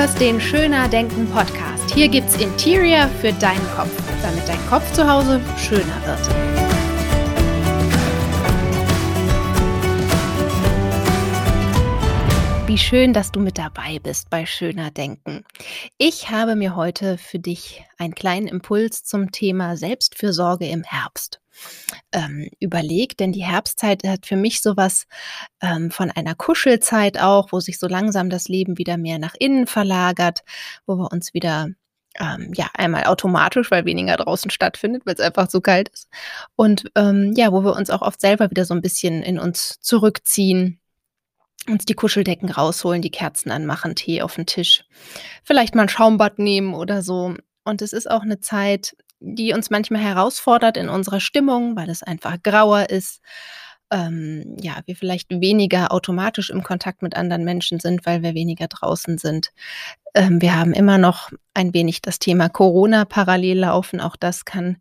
hörst den Schöner Denken Podcast. Hier gibt's Interior für deinen Kopf, damit dein Kopf zu Hause schöner wird. Wie schön, dass du mit dabei bist bei Schöner Denken. Ich habe mir heute für dich einen kleinen Impuls zum Thema Selbstfürsorge im Herbst ähm, überlegt, denn die Herbstzeit hat für mich sowas ähm, von einer Kuschelzeit auch, wo sich so langsam das Leben wieder mehr nach innen verlagert, wo wir uns wieder ähm, ja, einmal automatisch, weil weniger draußen stattfindet, weil es einfach so kalt ist. Und ähm, ja, wo wir uns auch oft selber wieder so ein bisschen in uns zurückziehen, uns die Kuscheldecken rausholen, die Kerzen anmachen, Tee auf den Tisch, vielleicht mal ein Schaumbad nehmen oder so. Und es ist auch eine Zeit, die uns manchmal herausfordert in unserer Stimmung, weil es einfach grauer ist. Ähm, ja, wir vielleicht weniger automatisch im Kontakt mit anderen Menschen sind, weil wir weniger draußen sind. Ähm, wir haben immer noch ein wenig das Thema Corona parallel laufen. Auch das kann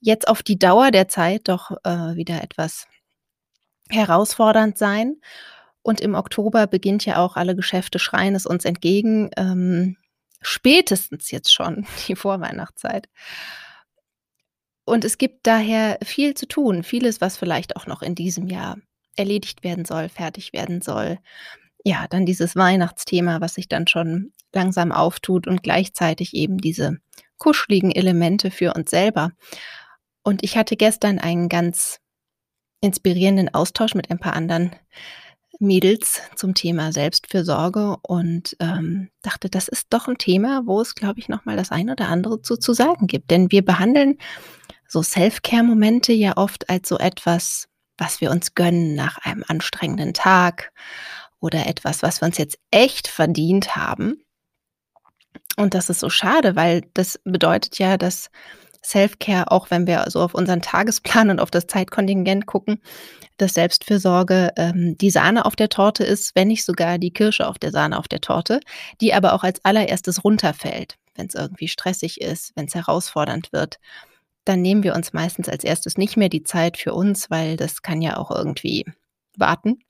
jetzt auf die Dauer der Zeit doch äh, wieder etwas herausfordernd sein. Und im Oktober beginnt ja auch alle Geschäfte schreien es uns entgegen. Ähm, spätestens jetzt schon die Vorweihnachtszeit. Und es gibt daher viel zu tun, vieles, was vielleicht auch noch in diesem Jahr erledigt werden soll, fertig werden soll. Ja, dann dieses Weihnachtsthema, was sich dann schon langsam auftut und gleichzeitig eben diese kuscheligen Elemente für uns selber. Und ich hatte gestern einen ganz inspirierenden Austausch mit ein paar anderen Mädels zum Thema Selbstfürsorge und ähm, dachte, das ist doch ein Thema, wo es, glaube ich, nochmal das ein oder andere zu, zu sagen gibt. Denn wir behandeln so Self-Care-Momente ja oft als so etwas, was wir uns gönnen nach einem anstrengenden Tag oder etwas, was wir uns jetzt echt verdient haben. Und das ist so schade, weil das bedeutet ja, dass Self-Care, auch wenn wir so auf unseren Tagesplan und auf das Zeitkontingent gucken, dass Selbstfürsorge ähm, die Sahne auf der Torte ist, wenn nicht sogar die Kirsche auf der Sahne auf der Torte, die aber auch als allererstes runterfällt, wenn es irgendwie stressig ist, wenn es herausfordernd wird dann nehmen wir uns meistens als erstes nicht mehr die Zeit für uns, weil das kann ja auch irgendwie warten.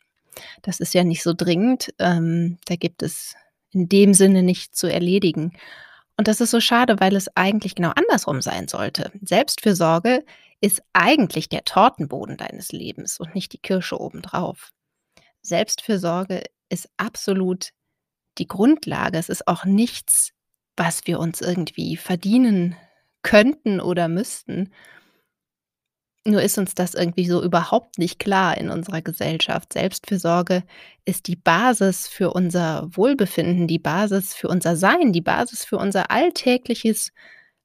Das ist ja nicht so dringend. Ähm, da gibt es in dem Sinne nichts zu erledigen. Und das ist so schade, weil es eigentlich genau andersrum sein sollte. Selbstfürsorge ist eigentlich der Tortenboden deines Lebens und nicht die Kirsche obendrauf. Selbstfürsorge ist absolut die Grundlage. Es ist auch nichts, was wir uns irgendwie verdienen könnten oder müssten. Nur ist uns das irgendwie so überhaupt nicht klar in unserer Gesellschaft. Selbstfürsorge ist die Basis für unser Wohlbefinden, die Basis für unser Sein, die Basis für unser alltägliches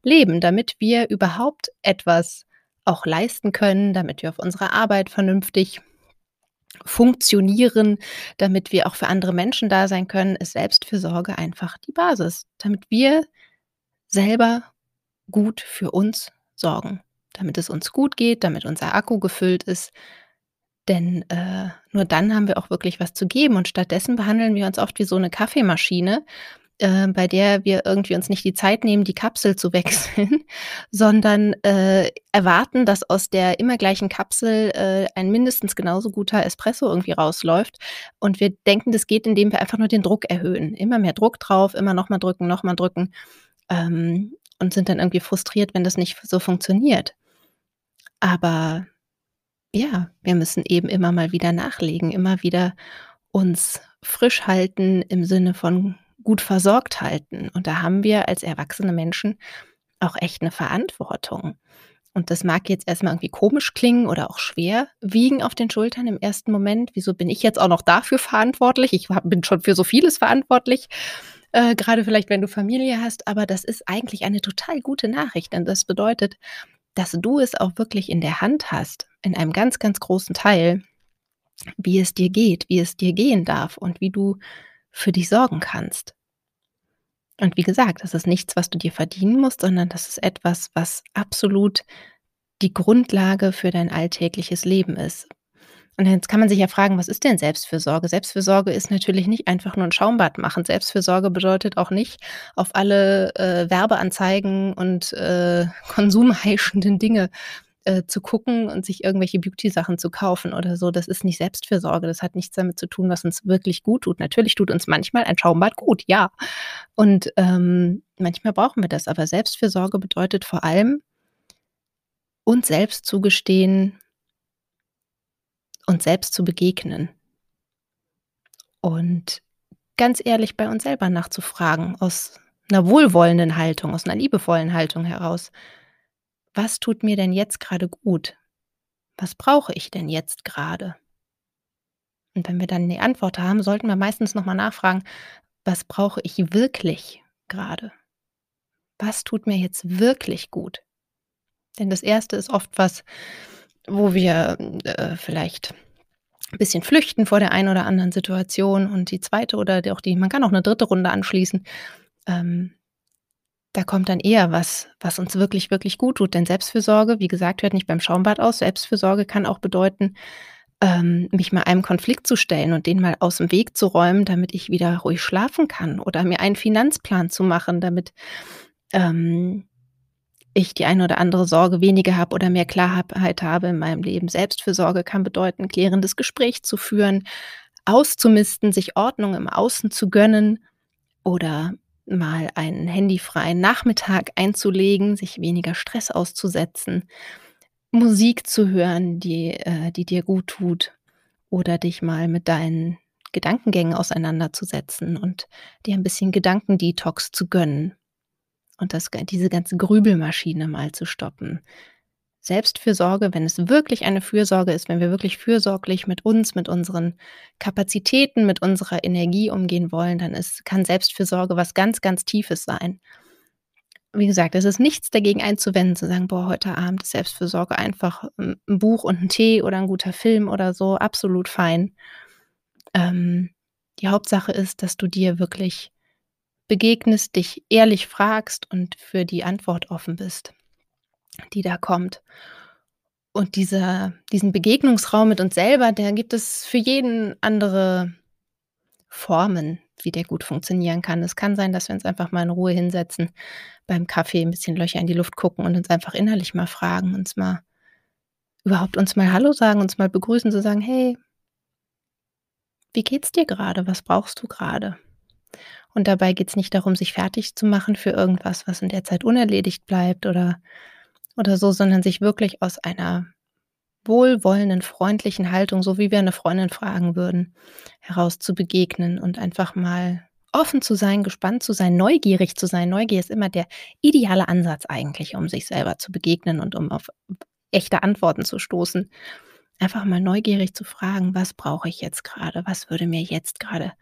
Leben, damit wir überhaupt etwas auch leisten können, damit wir auf unserer Arbeit vernünftig funktionieren, damit wir auch für andere Menschen da sein können, ist Selbstfürsorge einfach die Basis, damit wir selber gut für uns sorgen, damit es uns gut geht, damit unser Akku gefüllt ist. Denn äh, nur dann haben wir auch wirklich was zu geben. Und stattdessen behandeln wir uns oft wie so eine Kaffeemaschine, äh, bei der wir irgendwie uns nicht die Zeit nehmen, die Kapsel zu wechseln, sondern äh, erwarten, dass aus der immer gleichen Kapsel äh, ein mindestens genauso guter Espresso irgendwie rausläuft. Und wir denken, das geht, indem wir einfach nur den Druck erhöhen. Immer mehr Druck drauf, immer nochmal drücken, nochmal drücken. Ähm, und sind dann irgendwie frustriert, wenn das nicht so funktioniert. Aber ja, wir müssen eben immer mal wieder nachlegen, immer wieder uns frisch halten im Sinne von gut versorgt halten. Und da haben wir als erwachsene Menschen auch echt eine Verantwortung. Und das mag jetzt erstmal irgendwie komisch klingen oder auch schwer wiegen auf den Schultern im ersten Moment. Wieso bin ich jetzt auch noch dafür verantwortlich? Ich bin schon für so vieles verantwortlich äh, gerade vielleicht, wenn du Familie hast, aber das ist eigentlich eine total gute Nachricht, denn das bedeutet, dass du es auch wirklich in der Hand hast, in einem ganz, ganz großen Teil, wie es dir geht, wie es dir gehen darf und wie du für dich sorgen kannst. Und wie gesagt, das ist nichts, was du dir verdienen musst, sondern das ist etwas, was absolut die Grundlage für dein alltägliches Leben ist. Und jetzt kann man sich ja fragen, was ist denn Selbstfürsorge? Selbstfürsorge ist natürlich nicht einfach nur ein Schaumbad machen. Selbstfürsorge bedeutet auch nicht auf alle äh, Werbeanzeigen und äh, konsumheischenden Dinge äh, zu gucken und sich irgendwelche Beauty-Sachen zu kaufen oder so. Das ist nicht Selbstfürsorge. Das hat nichts damit zu tun, was uns wirklich gut tut. Natürlich tut uns manchmal ein Schaumbad gut, ja. Und ähm, manchmal brauchen wir das. Aber Selbstfürsorge bedeutet vor allem, uns selbst zugestehen, uns selbst zu begegnen. Und ganz ehrlich bei uns selber nachzufragen, aus einer wohlwollenden Haltung, aus einer liebevollen Haltung heraus. Was tut mir denn jetzt gerade gut? Was brauche ich denn jetzt gerade? Und wenn wir dann die Antwort haben, sollten wir meistens noch mal nachfragen: „Was brauche ich wirklich gerade? Was tut mir jetzt wirklich gut?“ Denn das Erste ist oft was, wo wir, äh, vielleicht ein bisschen flüchten vor der einen oder anderen Situation und die zweite oder auch die man kann auch eine dritte Runde anschließen. Ähm, da kommt dann eher was, was uns wirklich, wirklich gut tut. Denn Selbstfürsorge, wie gesagt, hört nicht beim Schaumbad aus. Selbstfürsorge kann auch bedeuten, ähm, mich mal einem Konflikt zu stellen und den mal aus dem Weg zu räumen, damit ich wieder ruhig schlafen kann oder mir einen Finanzplan zu machen, damit ähm, ich die eine oder andere Sorge weniger habe oder mehr Klarheit habe in meinem Leben. Selbstfürsorge kann bedeuten, klärendes Gespräch zu führen, auszumisten, sich Ordnung im Außen zu gönnen oder mal einen handyfreien Nachmittag einzulegen, sich weniger Stress auszusetzen, Musik zu hören, die, äh, die dir gut tut oder dich mal mit deinen Gedankengängen auseinanderzusetzen und dir ein bisschen Gedankendetox zu gönnen und das, diese ganze Grübelmaschine mal zu stoppen. Selbstfürsorge, wenn es wirklich eine Fürsorge ist, wenn wir wirklich fürsorglich mit uns, mit unseren Kapazitäten, mit unserer Energie umgehen wollen, dann ist, kann Selbstfürsorge was ganz, ganz Tiefes sein. Wie gesagt, es ist nichts dagegen einzuwenden, zu sagen, boah, heute Abend ist Selbstfürsorge einfach ein Buch und ein Tee oder ein guter Film oder so, absolut fein. Ähm, die Hauptsache ist, dass du dir wirklich begegnest, dich ehrlich fragst und für die Antwort offen bist die da kommt. Und dieser diesen Begegnungsraum mit uns selber, der gibt es für jeden andere Formen, wie der gut funktionieren kann. Es kann sein, dass wir uns einfach mal in Ruhe hinsetzen, beim Kaffee ein bisschen Löcher in die Luft gucken und uns einfach innerlich mal fragen, uns mal überhaupt uns mal Hallo sagen, uns mal begrüßen, zu sagen: „Hey, wie geht's dir gerade? Was brauchst du gerade?“ Und dabei geht es nicht darum, sich fertig zu machen für irgendwas, was in der Zeit unerledigt bleibt oder oder so, sondern sich wirklich aus einer wohlwollenden, freundlichen Haltung, so wie wir eine Freundin fragen würden, heraus zu begegnen und einfach mal offen zu sein, gespannt zu sein, neugierig zu sein. Neugier ist immer der ideale Ansatz eigentlich, um sich selber zu begegnen und um auf echte Antworten zu stoßen. Einfach mal neugierig zu fragen, was brauche ich jetzt gerade? Was würde mir jetzt gerade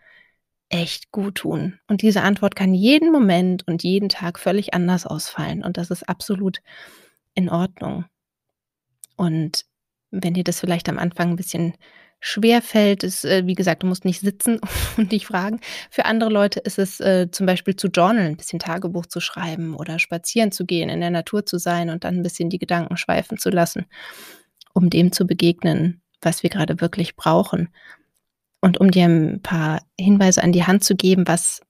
echt gut tun? Und diese Antwort kann jeden Moment und jeden Tag völlig anders ausfallen. Und das ist absolut in Ordnung. Und wenn dir das vielleicht am Anfang ein bisschen schwer fällt, ist, äh, wie gesagt, du musst nicht sitzen und dich fragen. Für andere Leute ist es äh, zum Beispiel zu journalen, ein bisschen Tagebuch zu schreiben oder spazieren zu gehen, in der Natur zu sein und dann ein bisschen die Gedanken schweifen zu lassen, um dem zu begegnen, was wir gerade wirklich brauchen. Und um dir ein paar Hinweise an die Hand zu geben, was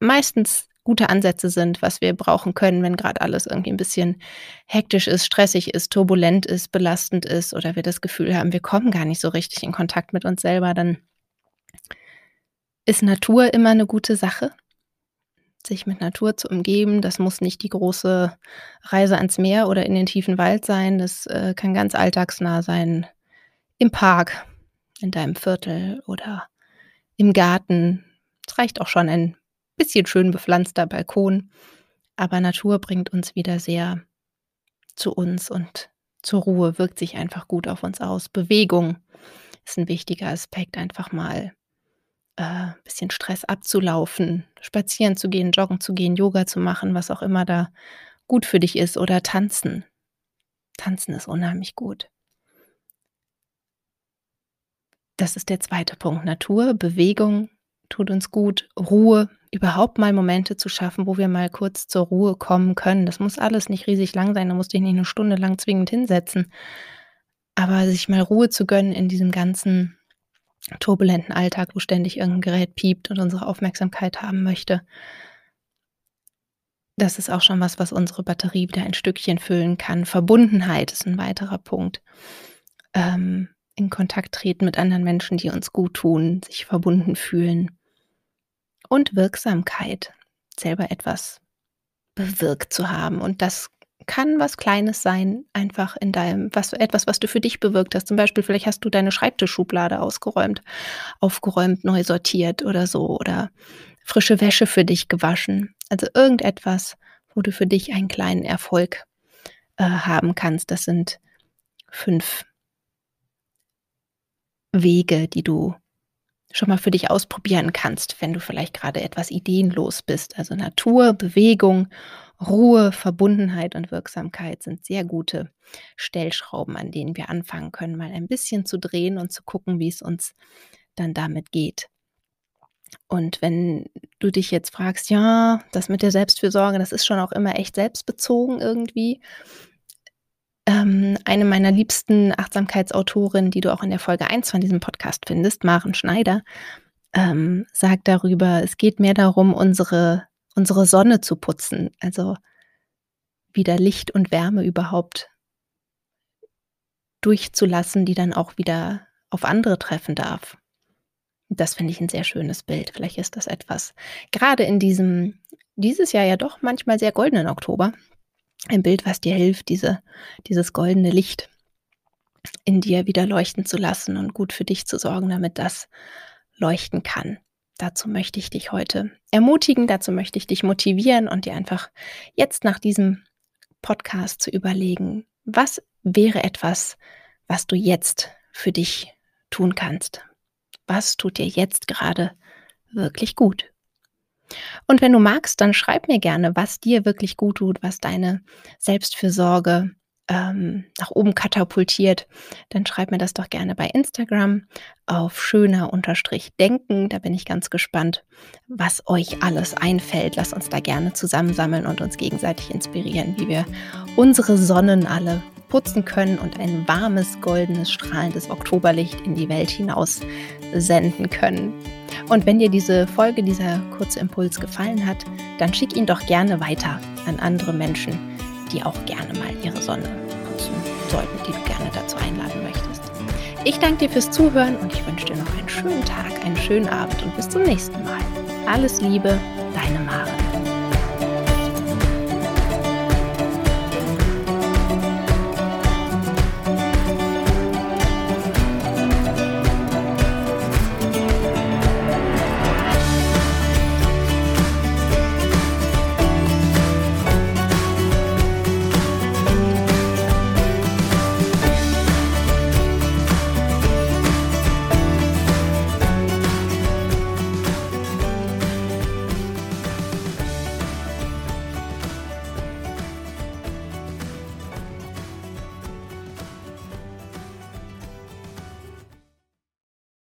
meistens gute Ansätze sind, was wir brauchen können, wenn gerade alles irgendwie ein bisschen hektisch ist, stressig ist, turbulent ist, belastend ist oder wir das Gefühl haben, wir kommen gar nicht so richtig in Kontakt mit uns selber, dann ist Natur immer eine gute Sache. Sich mit Natur zu umgeben, das muss nicht die große Reise ans Meer oder in den tiefen Wald sein. Das äh, kann ganz alltagsnah sein. Im Park, in deinem Viertel oder im Garten. Es reicht auch schon ein bisschen schön bepflanzter Balkon. Aber Natur bringt uns wieder sehr zu uns und zur Ruhe, wirkt sich einfach gut auf uns aus. Bewegung ist ein wichtiger Aspekt, einfach mal ein äh, bisschen Stress abzulaufen, spazieren zu gehen, joggen zu gehen, Yoga zu machen, was auch immer da gut für dich ist oder tanzen. Tanzen ist unheimlich gut. Das ist der zweite Punkt. Natur, Bewegung tut uns gut, Ruhe überhaupt mal Momente zu schaffen, wo wir mal kurz zur Ruhe kommen können. Das muss alles nicht riesig lang sein, da musst du dich nicht eine Stunde lang zwingend hinsetzen. Aber sich mal Ruhe zu gönnen in diesem ganzen turbulenten Alltag, wo ständig irgendein Gerät piept und unsere Aufmerksamkeit haben möchte. Das ist auch schon was, was unsere Batterie wieder ein Stückchen füllen kann. Verbundenheit ist ein weiterer Punkt. Ähm, in Kontakt treten mit anderen Menschen, die uns gut tun, sich verbunden fühlen. Und Wirksamkeit, selber etwas bewirkt zu haben. Und das kann was Kleines sein, einfach in deinem, was, etwas, was du für dich bewirkt hast. Zum Beispiel, vielleicht hast du deine Schreibtischschublade ausgeräumt, aufgeräumt, neu sortiert oder so oder frische Wäsche für dich gewaschen. Also irgendetwas, wo du für dich einen kleinen Erfolg äh, haben kannst. Das sind fünf Wege, die du schon mal für dich ausprobieren kannst, wenn du vielleicht gerade etwas ideenlos bist. Also Natur, Bewegung, Ruhe, Verbundenheit und Wirksamkeit sind sehr gute Stellschrauben, an denen wir anfangen können, mal ein bisschen zu drehen und zu gucken, wie es uns dann damit geht. Und wenn du dich jetzt fragst, ja, das mit der Selbstfürsorge, das ist schon auch immer echt selbstbezogen irgendwie. Ähm, eine meiner liebsten Achtsamkeitsautorinnen, die du auch in der Folge 1 von diesem Podcast findest, Maren Schneider, ähm, sagt darüber, es geht mehr darum, unsere, unsere Sonne zu putzen, also wieder Licht und Wärme überhaupt durchzulassen, die dann auch wieder auf andere treffen darf. Das finde ich ein sehr schönes Bild. Vielleicht ist das etwas, gerade in diesem, dieses Jahr ja doch manchmal sehr goldenen Oktober, ein Bild, was dir hilft, diese, dieses goldene Licht in dir wieder leuchten zu lassen und gut für dich zu sorgen, damit das leuchten kann. Dazu möchte ich dich heute ermutigen, dazu möchte ich dich motivieren und dir einfach jetzt nach diesem Podcast zu überlegen, was wäre etwas, was du jetzt für dich tun kannst. Was tut dir jetzt gerade wirklich gut? Und wenn du magst, dann schreib mir gerne, was dir wirklich gut tut, was deine Selbstfürsorge ähm, nach oben katapultiert, dann schreib mir das doch gerne bei Instagram auf schöner-denken. Da bin ich ganz gespannt, was euch alles einfällt. Lasst uns da gerne zusammensammeln und uns gegenseitig inspirieren, wie wir unsere Sonnen alle putzen können und ein warmes, goldenes, strahlendes Oktoberlicht in die Welt hinaus senden können. Und wenn dir diese Folge, dieser kurze Impuls gefallen hat, dann schick ihn doch gerne weiter an andere Menschen, die auch gerne mal ihre Sonne putzen sollten, die du gerne dazu einladen möchtest. Ich danke dir fürs Zuhören und ich wünsche dir noch einen schönen Tag, einen schönen Abend und bis zum nächsten Mal. Alles Liebe, deine Mare.